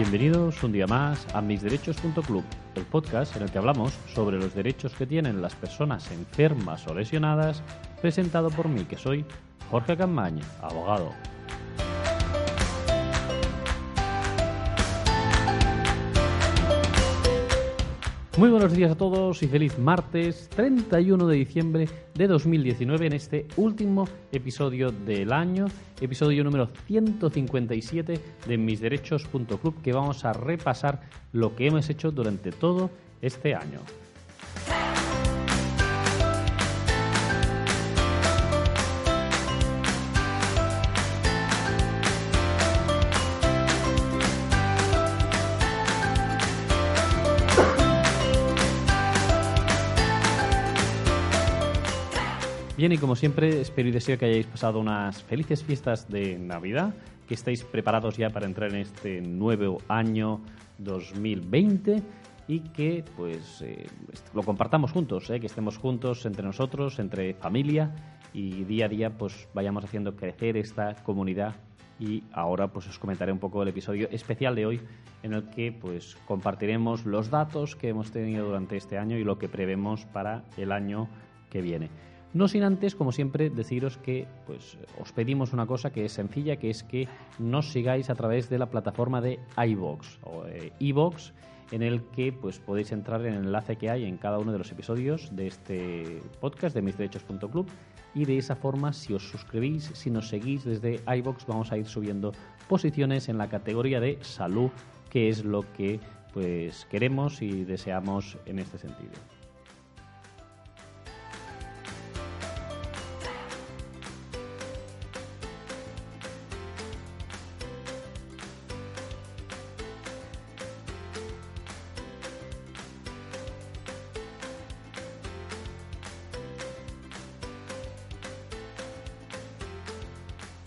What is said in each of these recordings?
Bienvenidos un día más a misderechos.club, el podcast en el que hablamos sobre los derechos que tienen las personas enfermas o lesionadas, presentado por mí, que soy Jorge Camañ, abogado. Muy buenos días a todos y feliz martes 31 de diciembre de 2019 en este último episodio del año, episodio número 157 de misderechos.club que vamos a repasar lo que hemos hecho durante todo este año. Bien, y como siempre, espero y deseo que hayáis pasado unas felices fiestas de Navidad, que estéis preparados ya para entrar en este nuevo año 2020 y que pues eh, lo compartamos juntos, eh, que estemos juntos entre nosotros, entre familia y día a día pues vayamos haciendo crecer esta comunidad y ahora pues os comentaré un poco el episodio especial de hoy en el que pues compartiremos los datos que hemos tenido durante este año y lo que prevemos para el año que viene. No sin antes, como siempre, deciros que pues, os pedimos una cosa que es sencilla, que es que nos sigáis a través de la plataforma de iVox o iVox, en el que pues, podéis entrar en el enlace que hay en cada uno de los episodios de este podcast de misderechos.club y de esa forma, si os suscribís, si nos seguís desde iVox, vamos a ir subiendo posiciones en la categoría de salud, que es lo que pues, queremos y deseamos en este sentido.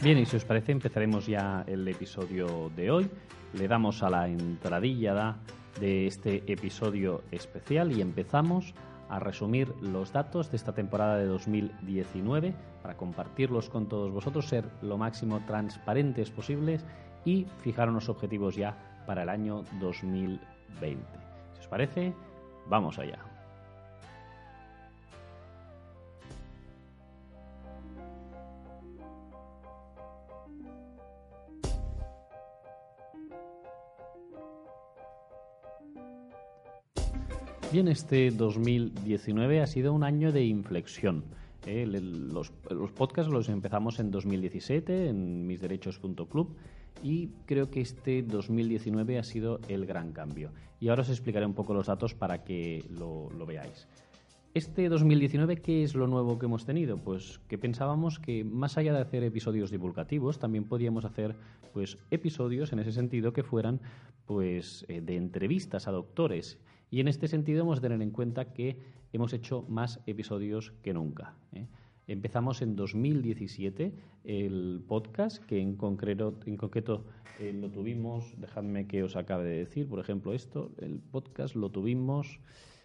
Bien, y si os parece, empezaremos ya el episodio de hoy. Le damos a la entradilla de este episodio especial y empezamos a resumir los datos de esta temporada de 2019 para compartirlos con todos vosotros, ser lo máximo transparentes posibles y fijar unos objetivos ya para el año 2020. Si os parece, vamos allá. Bien, este 2019 ha sido un año de inflexión. ¿eh? los, podcasts los empezamos en 2017 en misderechos.club y creo que este 2019 ha sido el gran cambio. Y ahora os explicaré un poco los datos para que lo, lo veáis. Este 2019, ¿qué es lo nuevo que hemos tenido? Pues que pensábamos que más allá de hacer episodios divulgativos, también podíamos hacer pues episodios en ese sentido que fueran pues eh, de entrevistas a doctores y en este sentido hemos de tener en cuenta que hemos hecho más episodios que nunca. ¿eh? Empezamos en 2017 el podcast, que en concreto, eh, lo tuvimos, dejadme que os acabe de decir, por ejemplo, esto, el podcast lo tuvimos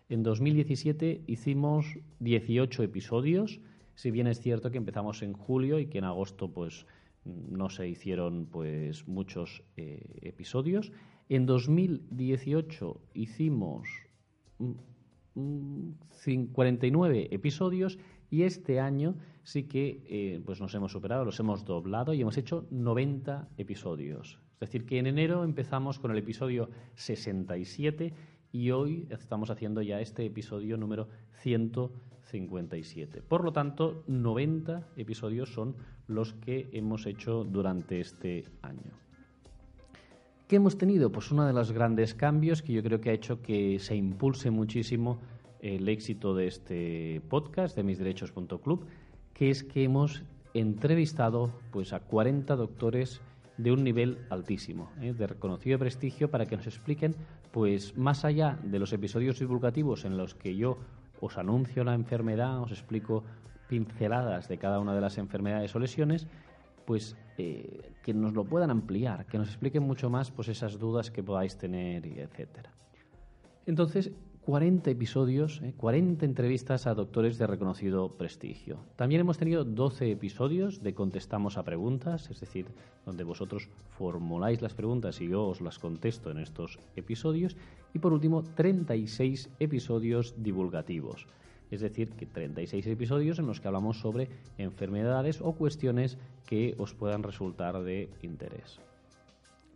en 2017, hicimos 18 episodios, si bien es cierto que empezamos en julio y que en agosto pues no se hicieron pues muchos eh, episodios. En 2018 hicimos 49 episodios y este año sí que eh, pues nos hemos superado, los hemos doblado y hemos hecho 90 episodios. Es decir, que en enero empezamos con el episodio 67 y hoy estamos haciendo ya este episodio número 157. Por lo tanto, 90 episodios son los que hemos hecho durante este año. ¿Qué hemos tenido? Pues uno de los grandes cambios que yo creo que ha hecho que se impulse muchísimo el éxito de este podcast de misderechos.club, que es que hemos entrevistado pues a 40 doctores de un nivel altísimo, ¿eh? de reconocido prestigio, para que nos expliquen, pues más allá de los episodios divulgativos en los que yo os anuncio la enfermedad, os explico pinceladas de cada una de las enfermedades o lesiones, pues eh, que nos lo puedan ampliar, que nos expliquen mucho más pues esas dudas que podáis tener, etcétera. Entonces, 40 episodios, 40 eh, entrevistas a doctores de reconocido prestigio. También hemos tenido 12 episodios de Contestamos a Preguntas, es decir, donde vosotros formuláis las preguntas y yo os las contesto en estos episodios. Y por último, 36 episodios divulgativos. Es decir, que 36 episodios en los que hablamos sobre enfermedades o cuestiones que os puedan resultar de interés.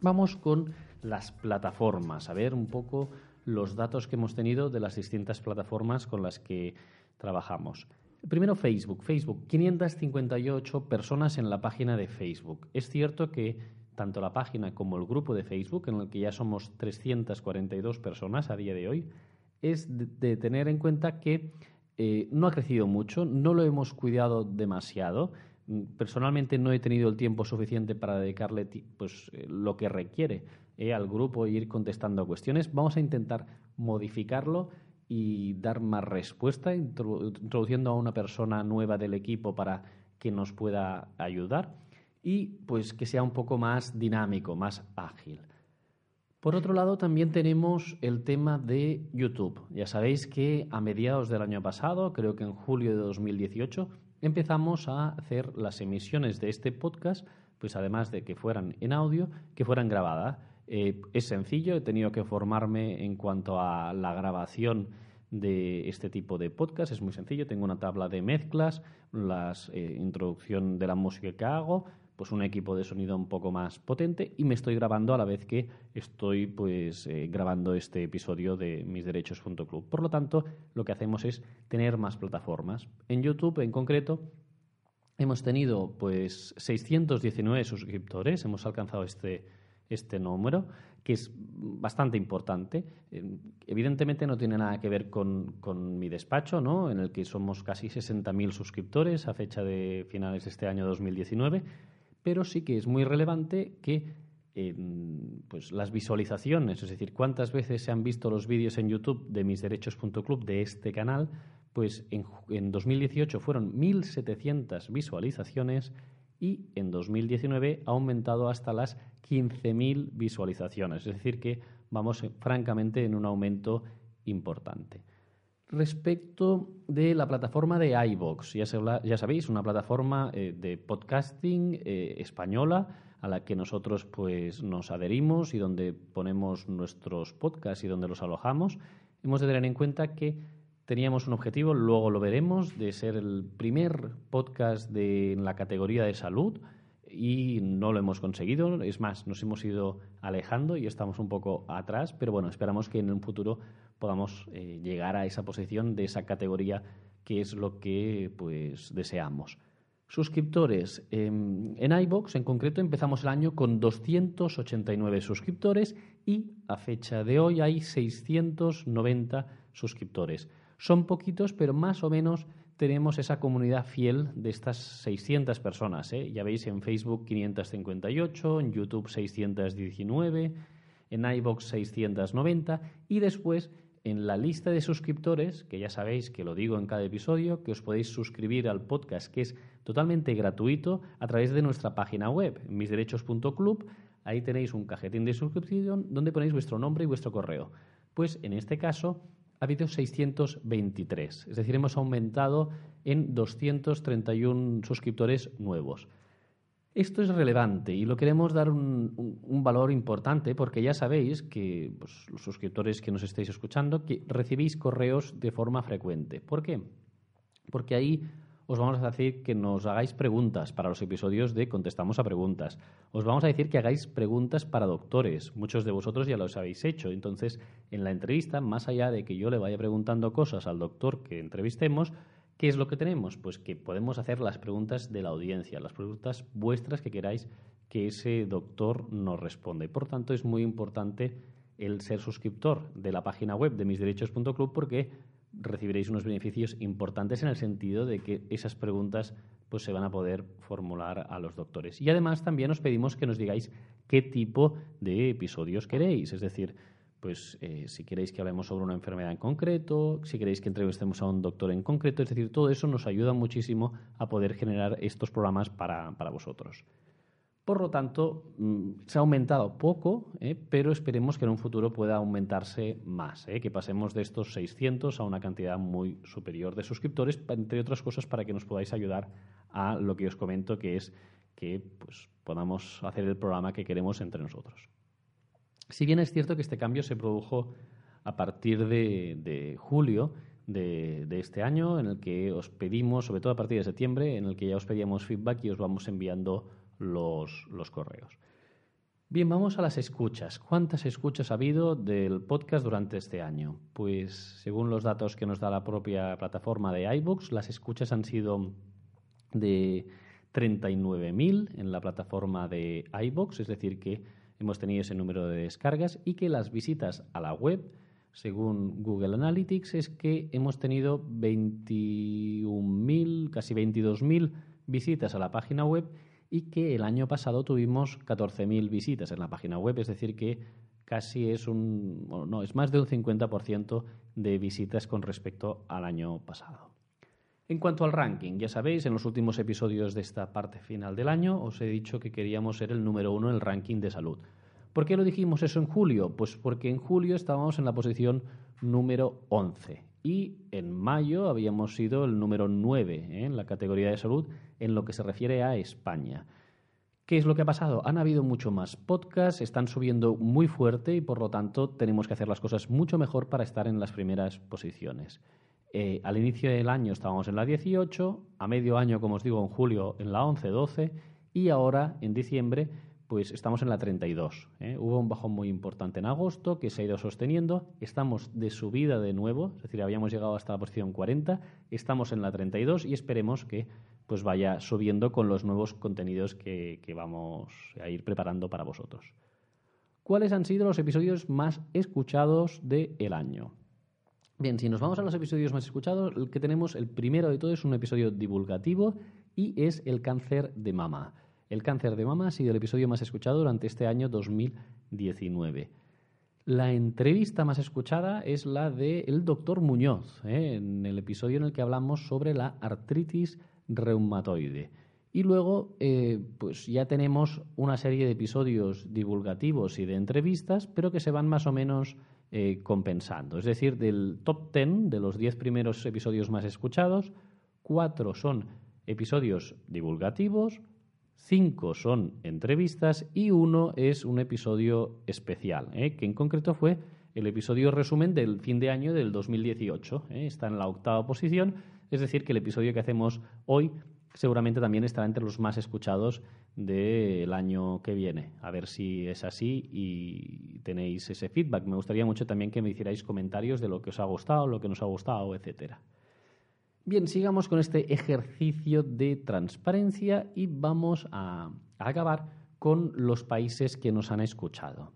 Vamos con las plataformas, a ver un poco los datos que hemos tenido de las distintas plataformas con las que trabajamos. Primero Facebook. Facebook, 558 personas en la página de Facebook. Es cierto que tanto la página como el grupo de Facebook, en el que ya somos 342 personas a día de hoy, es de, tener en cuenta que eh, no ha crecido mucho, no lo hemos cuidado demasiado. Personalmente no he tenido el tiempo suficiente para dedicarle pues, eh, lo que requiere eh, al grupo e ir contestando cuestiones. Vamos a intentar modificarlo y dar más respuesta, introduciendo a una persona nueva del equipo para que nos pueda ayudar y pues que sea un poco más dinámico, más ágil. Por otro lado, también tenemos el tema de YouTube. Ya sabéis que a mediados del año pasado, creo que en julio de 2018, empezamos a hacer las emisiones de este podcast, pues además de que fueran en audio, que fueran grabadas. Eh, es sencillo, he tenido que formarme en cuanto a la grabación de este tipo de podcast. Es muy sencillo, tengo una tabla de mezclas, la eh, introducción de la música que hago, pues un equipo de sonido un poco más potente y me estoy grabando a la vez que estoy pues eh, grabando este episodio de misderechos.club. Por lo tanto, lo que hacemos es tener más plataformas. En YouTube en concreto hemos tenido pues 619 suscriptores, hemos alcanzado este este número, que es bastante importante. Eh, evidentemente no tiene nada que ver con, mi despacho, ¿no? en el que somos casi 60.000 suscriptores a fecha de finales de este año 2019, pero sí que es muy relevante que pues las visualizaciones, es decir, cuántas veces se han visto los vídeos en YouTube de misderechos.club de este canal, pues en, en 2018 fueron 1.700 visualizaciones y en 2019 ha aumentado hasta las 15.000 visualizaciones. Es decir, que vamos eh, francamente en un aumento importante. Respecto de la plataforma de iVox, ya, ya sabéis, una plataforma eh, de podcasting eh, española a la que nosotros pues, nos adherimos y donde ponemos nuestros podcasts y donde los alojamos, hemos de tener en cuenta que teníamos un objetivo, luego lo veremos, de ser el primer podcast de, en la categoría de salud y no lo hemos conseguido. Es más, nos hemos ido alejando y estamos un poco atrás, pero bueno, esperamos que en un futuro podamos eh, llegar a esa posición de esa categoría que es lo que pues deseamos. Suscriptores. en iBox, en concreto, empezamos el año con 289 suscriptores y a fecha de hoy hay 690 suscriptores. Son poquitos, pero más o menos tenemos esa comunidad fiel de estas 600 personas. ¿eh? Ya veis en Facebook 558, en YouTube 619, en iBox 690 y después en la lista de suscriptores, que ya sabéis que lo digo en cada episodio, que os podéis suscribir al podcast que es totalmente gratuito a través de nuestra página web, misderechos.club. Ahí tenéis un cajetín de suscripción donde ponéis vuestro nombre y vuestro correo. Pues en este caso ha habido 623, es decir, hemos aumentado en 231 suscriptores nuevos. Esto es relevante y lo queremos dar un, valor importante porque ya sabéis que pues, los suscriptores que nos estáis escuchando que recibís correos de forma frecuente. ¿Por qué? Porque ahí os vamos a decir que nos hagáis preguntas para los episodios de Contestamos a Preguntas. Os vamos a decir que hagáis preguntas para doctores. Muchos de vosotros ya los habéis hecho. Entonces, en la entrevista, más allá de que yo le vaya preguntando cosas al doctor que entrevistemos, ¿qué es lo que tenemos? Pues que podemos hacer las preguntas de la audiencia, las preguntas vuestras que queráis que ese doctor nos responda. Y por tanto, es muy importante el ser suscriptor de la página web de misderechos.club porque recibiréis unos beneficios importantes en el sentido de que esas preguntas pues, se van a poder formular a los doctores. Y además también os pedimos que nos digáis qué tipo de episodios queréis, es decir, pues eh, si queréis que hablemos sobre una enfermedad en concreto, si queréis que entrevistemos a un doctor en concreto, es decir, todo eso nos ayuda muchísimo a poder generar estos programas para, para vosotros. Por lo tanto, mm, se ha aumentado poco, ¿eh? pero esperemos que en un futuro pueda aumentarse más, ¿eh? que pasemos de estos 600 a una cantidad muy superior de suscriptores, entre otras cosas para que nos podáis ayudar a lo que os comento, que es que pues, podamos hacer el programa que queremos entre nosotros. Si bien es cierto que este cambio se produjo a partir de, julio de, de, este año, en el que os pedimos, sobre todo a partir de septiembre, en el que ya os pedíamos feedback y os vamos enviando los, correos. Bien, vamos a las escuchas. ¿Cuántas escuchas ha habido del podcast durante este año? Pues según los datos que nos da la propia plataforma de iBooks, las escuchas han sido de 39.000 en la plataforma de iBox, es decir, que hemos tenido ese número de descargas y que las visitas a la web, según Google Analytics, es que hemos tenido 21.000, casi 22.000 visitas a la página web y que el año pasado tuvimos 14.000 visitas en la página web, es decir, que casi es un, no, es más de un 50% de visitas con respecto al año pasado. En cuanto al ranking, ya sabéis, en los últimos episodios de esta parte final del año os he dicho que queríamos ser el número uno en el ranking de salud. ¿Por qué lo dijimos eso en julio? Pues porque en julio estábamos en la posición número 11 y en mayo habíamos sido el número 9 ¿eh? en la categoría de salud en lo que se refiere a España. ¿Qué es lo que ha pasado? Han habido mucho más podcasts, están subiendo muy fuerte y por lo tanto tenemos que hacer las cosas mucho mejor para estar en las primeras posiciones. Eh, al inicio del año estábamos en la 18, a medio año, como os digo, en julio en la 11-12 y ahora en diciembre pues estamos en la 32. ¿eh? Hubo un bajón muy importante en agosto que se ha ido sosteniendo. Estamos de subida de nuevo, es decir, habíamos llegado hasta la posición 40, estamos en la 32 y esperemos que pues vaya subiendo con los nuevos contenidos que, vamos a ir preparando para vosotros. ¿Cuáles han sido los episodios más escuchados del año? Bien, si nos vamos a los episodios más escuchados, el que tenemos, el primero de todo es un episodio divulgativo y es el cáncer de mama. El cáncer de mama ha sido el episodio más escuchado durante este año 2019. La entrevista más escuchada es la del doctor Muñoz, ¿eh? en el episodio en el que hablamos sobre la artritis reumatoide. Y luego, eh, pues ya tenemos una serie de episodios divulgativos y de entrevistas, pero que se van más o menos eh, compensando. Es decir, del top 10, de los 10 primeros episodios más escuchados, cuatro son episodios divulgativos, cinco son entrevistas y uno es un episodio especial, ¿eh? que en concreto fue el episodio resumen del fin de año del 2018. ¿eh? Está en la octava posición, es decir, que el episodio que hacemos hoy seguramente también estará entre los más escuchados del año que viene. A ver si es así y tenéis ese feedback. Me gustaría mucho también que me hicierais comentarios de lo que os ha gustado, lo que nos ha gustado, etcétera. Bien, sigamos con este ejercicio de transparencia y vamos a, acabar con los países que nos han escuchado.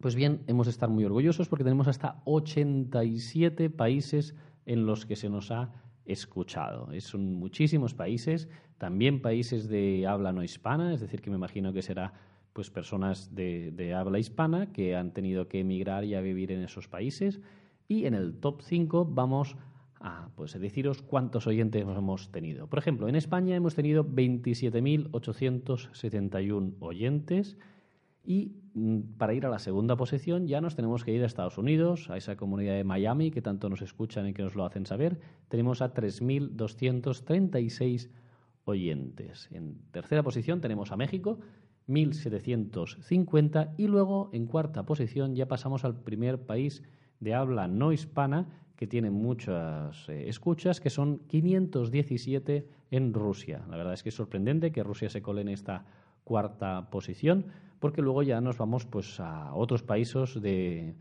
Pues bien, hemos de estar muy orgullosos porque tenemos hasta 87 países en los que se nos ha escuchado. Son muchísimos países, también países de habla no hispana, es decir, que me imagino que será pues personas de, habla hispana que han tenido que emigrar y a vivir en esos países. Y en el top 5 vamos Ah, pues deciros cuántos oyentes hemos tenido. Por ejemplo, en España hemos tenido 27.871 oyentes y mm, para ir a la segunda posición ya nos tenemos que ir a Estados Unidos, a esa comunidad de Miami que tanto nos escuchan y que nos lo hacen saber. Tenemos a 3.236 oyentes. En tercera posición tenemos a México, 1.750 y luego en cuarta posición ya pasamos al primer país de habla no hispana que tiene muchas eh, escuchas, que son 517 en Rusia. La verdad es que es sorprendente que Rusia se cole en esta cuarta posición, porque luego ya nos vamos pues, a otros países de,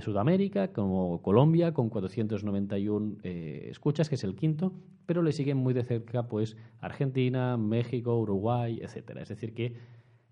Sudamérica, como Colombia, con 491 eh, escuchas, que es el quinto, pero le siguen muy de cerca pues, Argentina, México, Uruguay, etcétera. Es decir, que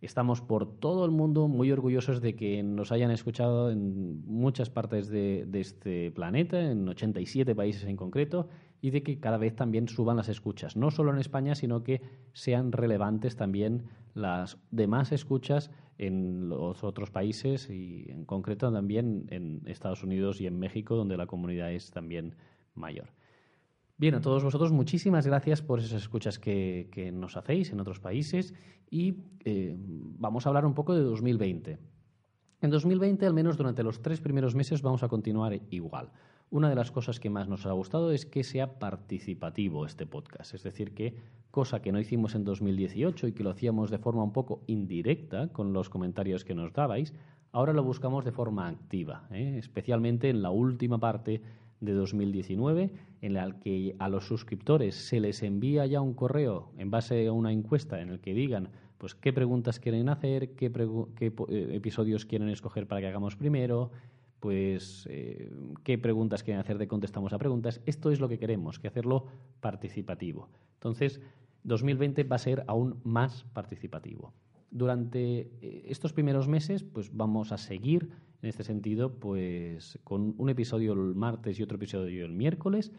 Estamos por todo el mundo muy orgullosos de que nos hayan escuchado en muchas partes de, este planeta, en 87 países en concreto, y de que cada vez también suban las escuchas, no solo en España, sino que sean relevantes también las demás escuchas en los otros países y en concreto también en Estados Unidos y en México, donde la comunidad es también mayor. Bien, a todos vosotros, muchísimas gracias por esas escuchas que, nos hacéis en otros países y eh, vamos a hablar un poco de 2020. En 2020, al menos durante los tres primeros meses, vamos a continuar igual. Una de las cosas que más nos ha gustado es que sea participativo este podcast, es decir, que cosa que no hicimos en 2018 y que lo hacíamos de forma un poco indirecta con los comentarios que nos dabais, ahora lo buscamos de forma activa, ¿eh? especialmente en la última parte de 2019, en la que a los suscriptores se les envía ya un correo en base a una encuesta en el que digan pues qué preguntas quieren hacer, qué, eh, episodios quieren escoger para que hagamos primero, pues eh, qué preguntas quieren hacer de contestamos a preguntas. Esto es lo que queremos, que hacerlo participativo. Entonces, 2020 va a ser aún más participativo. Durante eh, estos primeros meses, pues vamos a seguir en este sentido, pues con un episodio el martes y otro episodio el miércoles.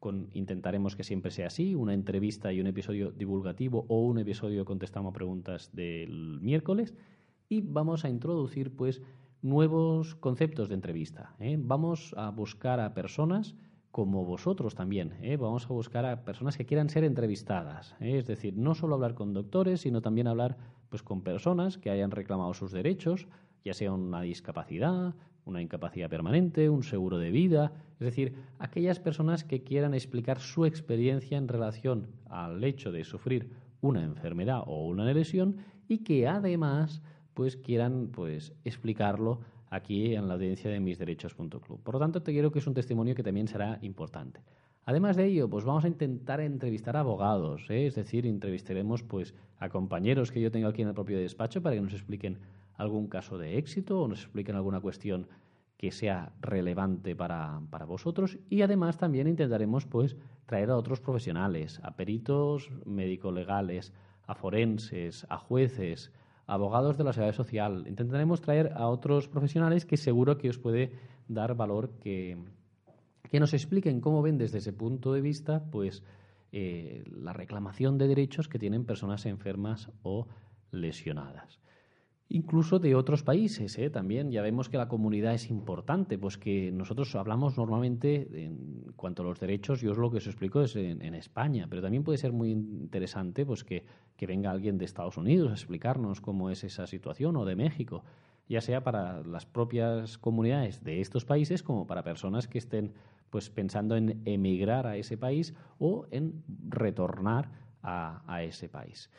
Con, intentaremos que siempre sea así, una entrevista y un episodio divulgativo o un episodio contestamos preguntas del miércoles. Y vamos a introducir pues nuevos conceptos de entrevista. ¿eh? Vamos a buscar a personas como vosotros también. ¿eh? Vamos a buscar a personas que quieran ser entrevistadas. ¿eh? Es decir, no solo hablar con doctores, sino también hablar pues, con personas que hayan reclamado sus derechos, ya sea una discapacidad, una incapacidad permanente, un seguro de vida, es decir, aquellas personas que quieran explicar su experiencia en relación al hecho de sufrir una enfermedad o una lesión y que además pues quieran pues explicarlo aquí en la audiencia de misderechos.club. Por lo tanto, te quiero que es un testimonio que también será importante. Además de ello, pues vamos a intentar entrevistar a abogados, ¿eh? es decir, entrevistaremos pues a compañeros que yo tengo aquí en el propio despacho para que nos expliquen algún caso de éxito o nos expliquen alguna cuestión que sea relevante para, para, vosotros y además también intentaremos pues traer a otros profesionales, a peritos médico-legales, a forenses, a jueces, abogados de la seguridad social. Intentaremos traer a otros profesionales que seguro que os puede dar valor que, que nos expliquen cómo ven desde ese punto de vista pues eh, la reclamación de derechos que tienen personas enfermas o lesionadas incluso de otros países. ¿eh? También ya vemos que la comunidad es importante, pues que nosotros hablamos normalmente en cuanto a los derechos, yo os lo que os explico es en, España, pero también puede ser muy interesante pues que, que, venga alguien de Estados Unidos a explicarnos cómo es esa situación o de México, ya sea para las propias comunidades de estos países como para personas que estén pues pensando en emigrar a ese país o en retornar a, a ese país.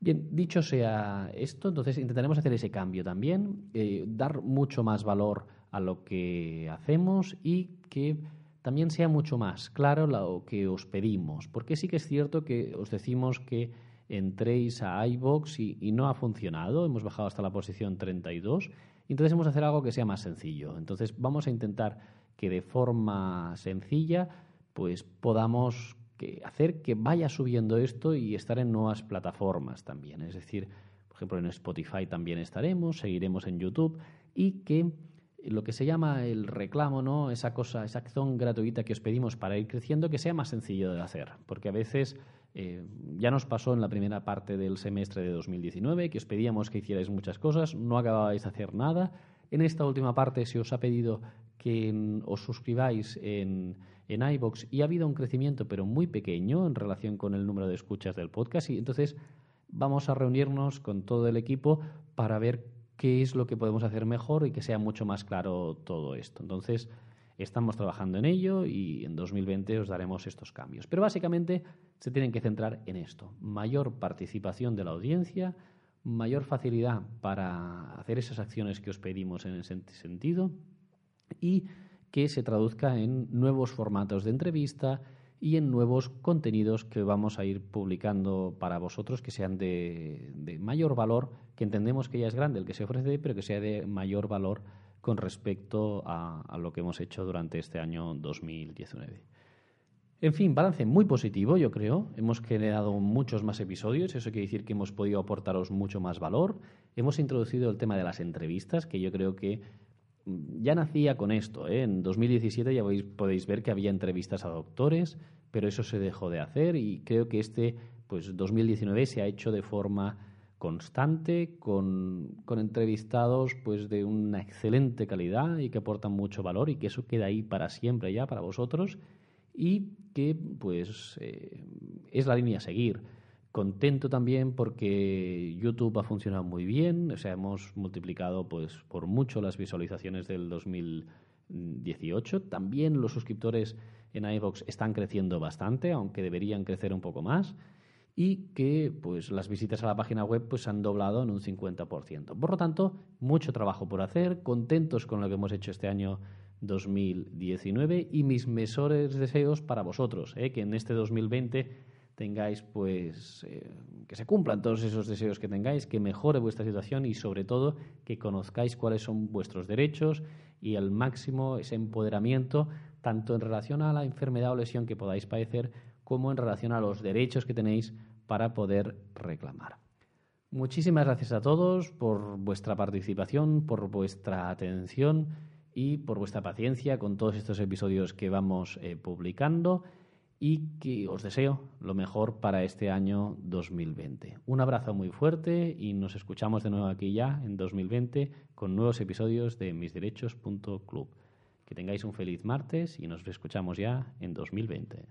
Bien, dicho sea esto, entonces intentaremos hacer ese cambio también, eh, dar mucho más valor a lo que hacemos y que también sea mucho más claro lo que os pedimos, porque sí que es cierto que os decimos que entréis a iBox y, y no ha funcionado, hemos bajado hasta la posición 32, entonces hemos de hacer algo que sea más sencillo. Entonces vamos a intentar que de forma sencilla pues podamos que hacer que vaya subiendo esto y estar en nuevas plataformas también. Es decir, por ejemplo, en Spotify también estaremos, seguiremos en YouTube y que lo que se llama el reclamo, ¿no? Esa cosa, esa acción gratuita que os pedimos para ir creciendo, que sea más sencillo de hacer. Porque a veces eh, ya nos pasó en la primera parte del semestre de 2019 que os pedíamos que hicierais muchas cosas, no acababais de hacer nada. En esta última parte se os ha pedido que os suscribáis en en iBox y ha habido un crecimiento, pero muy pequeño en relación con el número de escuchas del podcast. Y entonces vamos a reunirnos con todo el equipo para ver qué es lo que podemos hacer mejor y que sea mucho más claro todo esto. Entonces, estamos trabajando en ello y en 2020 os daremos estos cambios. Pero básicamente se tienen que centrar en esto. Mayor participación de la audiencia, mayor facilidad para hacer esas acciones que os pedimos en ese sentido y que se traduzca en nuevos formatos de entrevista y en nuevos contenidos que vamos a ir publicando para vosotros que sean de, mayor valor, que entendemos que ya es grande el que se ofrece, pero que sea de mayor valor con respecto a, lo que hemos hecho durante este año 2019. En fin, balance muy positivo, yo creo. Hemos generado muchos más episodios, eso quiere decir que hemos podido aportaros mucho más valor. Hemos introducido el tema de las entrevistas, que yo creo que ya nacía con esto. ¿eh? En 2017 ya podéis ver que había entrevistas a doctores, pero eso se dejó de hacer y creo que este pues 2019 se ha hecho de forma constante con, entrevistados pues de una excelente calidad y que aportan mucho valor y que eso queda ahí para siempre ya para vosotros y que pues eh, es la línea a seguir. Contento también porque YouTube ha funcionado muy bien, o sea, hemos multiplicado pues por mucho las visualizaciones del 2018. También los suscriptores en iVoox están creciendo bastante, aunque deberían crecer un poco más y que pues las visitas a la página web pues han doblado en un 50%. Por lo tanto, mucho trabajo por hacer, contentos con lo que hemos hecho este año 2019 y mis mejores deseos para vosotros, ¿eh? que en este 2020 tengáis pues eh, que se cumplan todos esos deseos que tengáis, que mejore vuestra situación y sobre todo que conozcáis cuáles son vuestros derechos y al máximo ese empoderamiento tanto en relación a la enfermedad o lesión que podáis padecer como en relación a los derechos que tenéis para poder reclamar. Muchísimas gracias a todos por vuestra participación, por vuestra atención y por vuestra paciencia con todos estos episodios que vamos eh, publicando y que os deseo lo mejor para este año 2020. Un abrazo muy fuerte y nos escuchamos de nuevo aquí ya en 2020 con nuevos episodios de misderechos.club. Que tengáis un feliz martes y nos escuchamos ya en 2020.